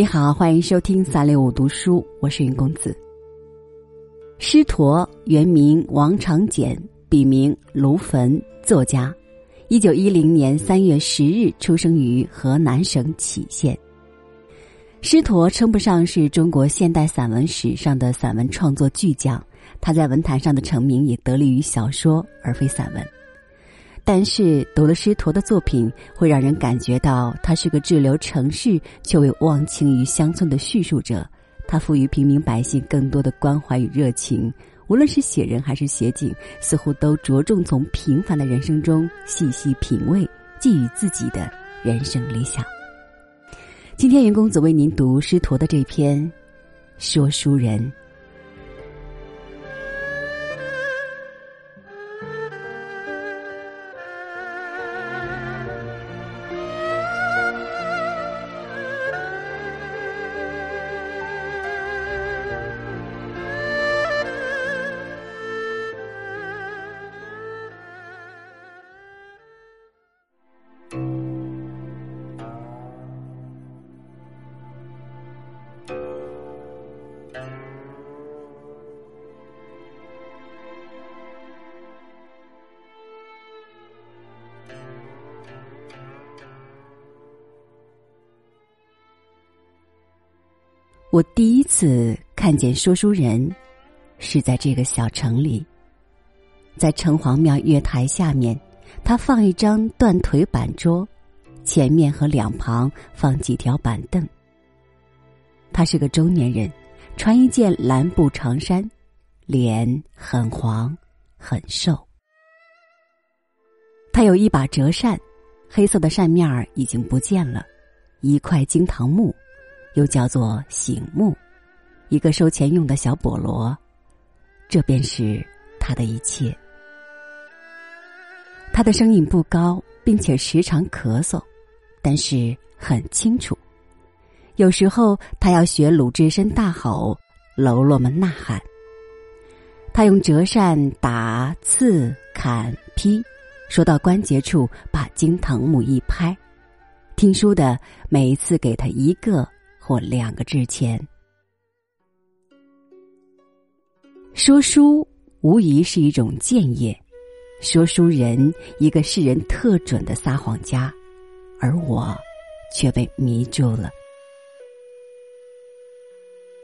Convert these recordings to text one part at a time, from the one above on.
你好，欢迎收听三六五读书，我是云公子。师陀原名王长简，笔名卢坟，作家。一九一零年三月十日出生于河南省杞县。师陀称不上是中国现代散文史上的散文创作巨匠，他在文坛上的成名也得力于小说而非散文。但是读了师陀的作品，会让人感觉到他是个滞留城市却未忘情于乡村的叙述者。他赋予平民百姓更多的关怀与热情，无论是写人还是写景，似乎都着重从平凡的人生中细细品味，寄予自己的人生理想。今天，云公子为您读师陀的这篇《说书人》。我第一次看见说书人，是在这个小城里。在城隍庙月台下面，他放一张断腿板桌，前面和两旁放几条板凳。他是个中年人，穿一件蓝布长衫，脸很黄，很瘦。他有一把折扇，黑色的扇面儿已经不见了，一块金堂木。又叫做醒目，一个收钱用的小菠萝，这便是他的一切。他的声音不高，并且时常咳嗽，但是很清楚。有时候他要学鲁智深大吼，喽啰们呐喊。他用折扇打、刺、砍、劈，说到关节处，把金堂木一拍。听书的每一次给他一个。或两个之前。说书无疑是一种贱业，说书人一个世人特准的撒谎家，而我却被迷住了。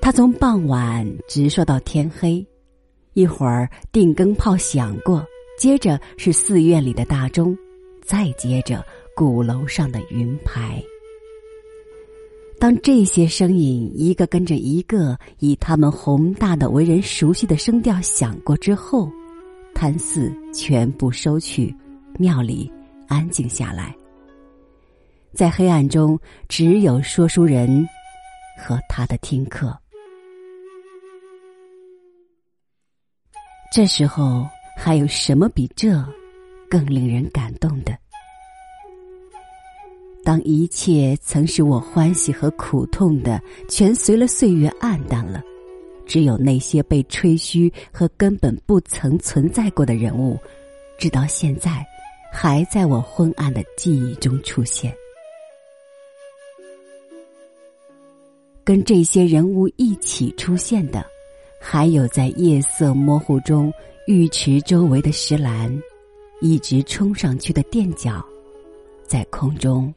他从傍晚直说到天黑，一会儿定更炮响过，接着是寺院里的大钟，再接着鼓楼上的云牌。当这些声音一个跟着一个，以他们宏大的、为人熟悉的声调响过之后，贪寺全部收去，庙里安静下来。在黑暗中，只有说书人和他的听课。这时候，还有什么比这更令人感动的？当一切曾使我欢喜和苦痛的，全随了岁月暗淡了，只有那些被吹嘘和根本不曾存在过的人物，直到现在，还在我昏暗的记忆中出现。跟这些人物一起出现的，还有在夜色模糊中浴池周围的石栏，一直冲上去的垫脚，在空中。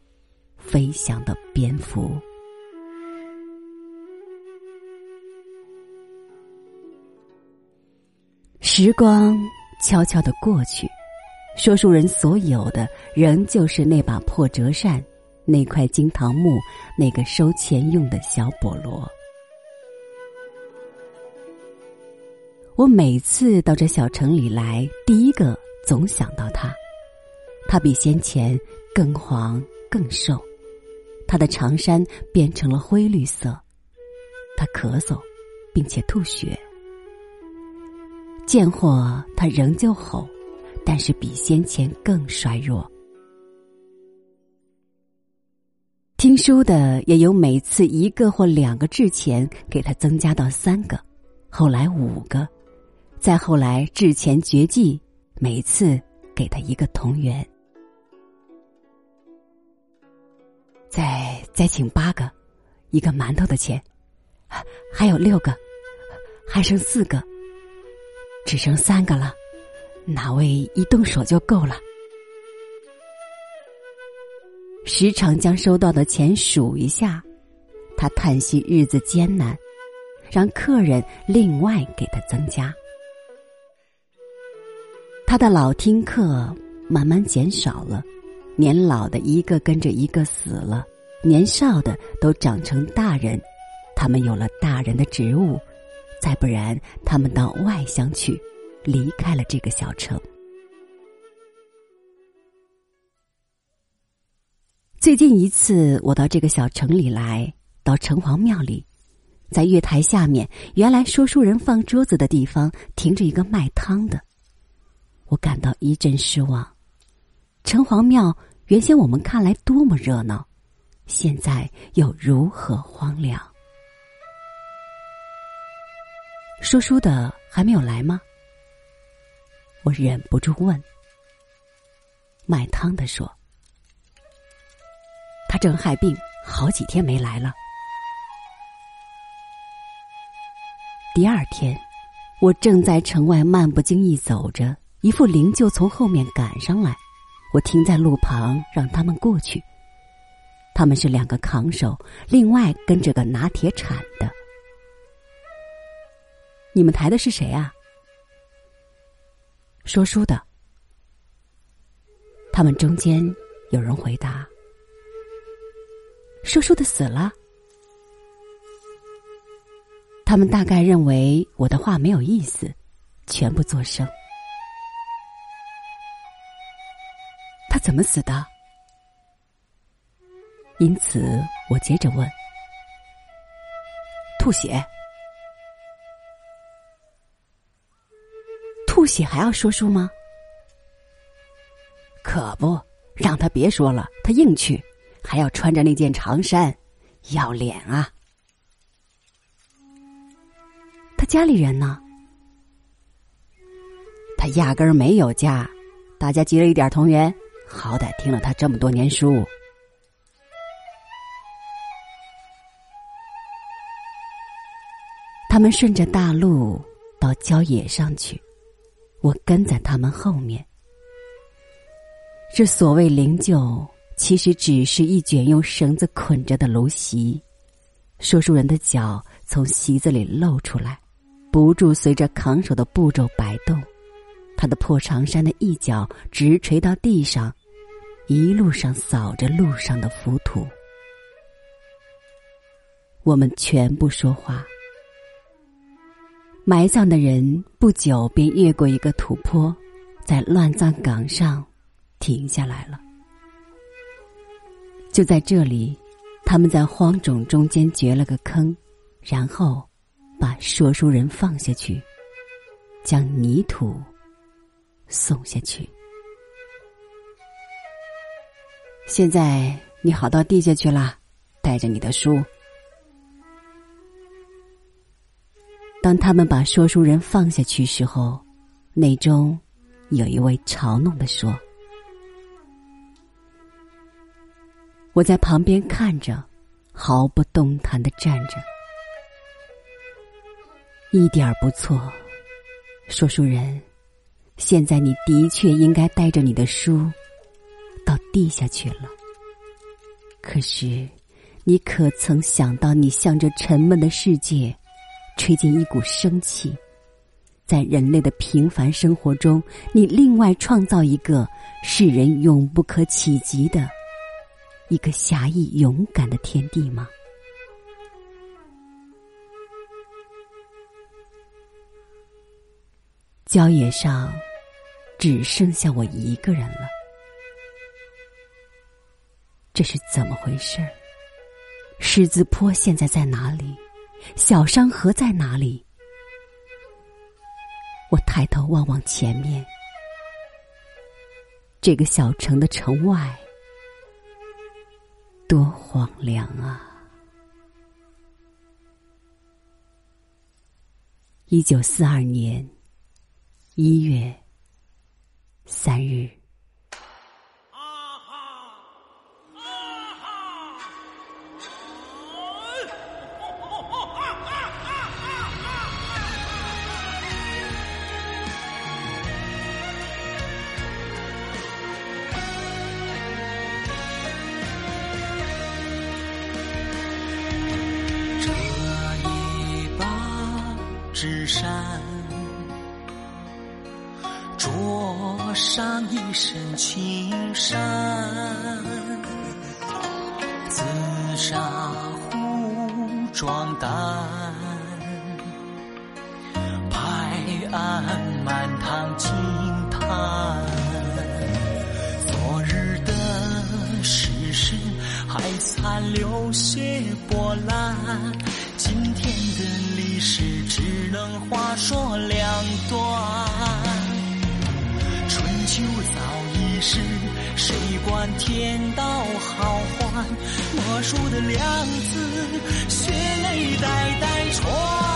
飞翔的蝙蝠。时光悄悄的过去，说书人所有的仍旧是那把破折扇，那块金堂木，那个收钱用的小菠萝。我每次到这小城里来，第一个总想到他，他比先前更黄更瘦。他的长衫变成了灰绿色，他咳嗽，并且吐血。见货他仍旧吼，但是比先前更衰弱。听书的也有每次一个或两个制钱，给他增加到三个，后来五个，再后来制钱绝迹，每次给他一个铜元。再再请八个，一个馒头的钱，还有六个，还剩四个，只剩三个了。哪位一动手就够了？时常将收到的钱数一下，他叹息日子艰难，让客人另外给他增加。他的老听客慢慢减少了，年老的一个跟着一个死了，年少的都长成大人，他们有了大人的职务，再不然他们到外乡去，离开了这个小城。最近一次，我到这个小城里来，到城隍庙里，在月台下面，原来说书人放桌子的地方，停着一个卖汤的。我感到一阵失望。城隍庙原先我们看来多么热闹，现在又如何荒凉？说书的还没有来吗？我忍不住问。卖汤的说。他正害病，好几天没来了。第二天，我正在城外漫不经意走着，一副灵柩从后面赶上来，我停在路旁让他们过去。他们是两个扛手，另外跟着个拿铁铲的。你们抬的是谁啊？说书的。他们中间有人回答。说书的死了，他们大概认为我的话没有意思，全部作声。怎么死的？因此，我接着问：吐血？吐血还要说书吗？可不，让他别说了，他硬去。还要穿着那件长衫，要脸啊！他家里人呢？他压根儿没有家，大家积了一点同源，好歹听了他这么多年书。他们顺着大路到郊野上去，我跟在他们后面。这所谓灵柩。其实只是一卷用绳子捆着的芦席，说书人的脚从席子里露出来，不住随着扛手的步骤摆动，他的破长衫的一角直垂到地上，一路上扫着路上的浮土。我们全不说话。埋葬的人不久便越过一个土坡，在乱葬岗上停下来了。就在这里，他们在荒冢中间掘了个坑，然后把说书人放下去，将泥土送下去。现在你好到地下去了，带着你的书。当他们把说书人放下去时候，内中有一位嘲弄的说。我在旁边看着，毫不动弹的站着，一点儿不错。说书人，现在你的确应该带着你的书到地下去了。可是，你可曾想到，你向着沉闷的世界吹进一股生气，在人类的平凡生活中，你另外创造一个世人永不可企及的。一个侠义勇敢的天地吗？郊野上只剩下我一个人了，这是怎么回事？狮子坡现在在哪里？小山河在哪里？我抬头望望前面，这个小城的城外。多荒凉啊！一九四二年一月三日，这一把纸扇。上一身青衫，紫砂壶装淡，拍案满堂惊叹。昨日的世事还残留些波澜，今天的历史只能话说谁管天道好坏？莫输的良子，血泪代代传。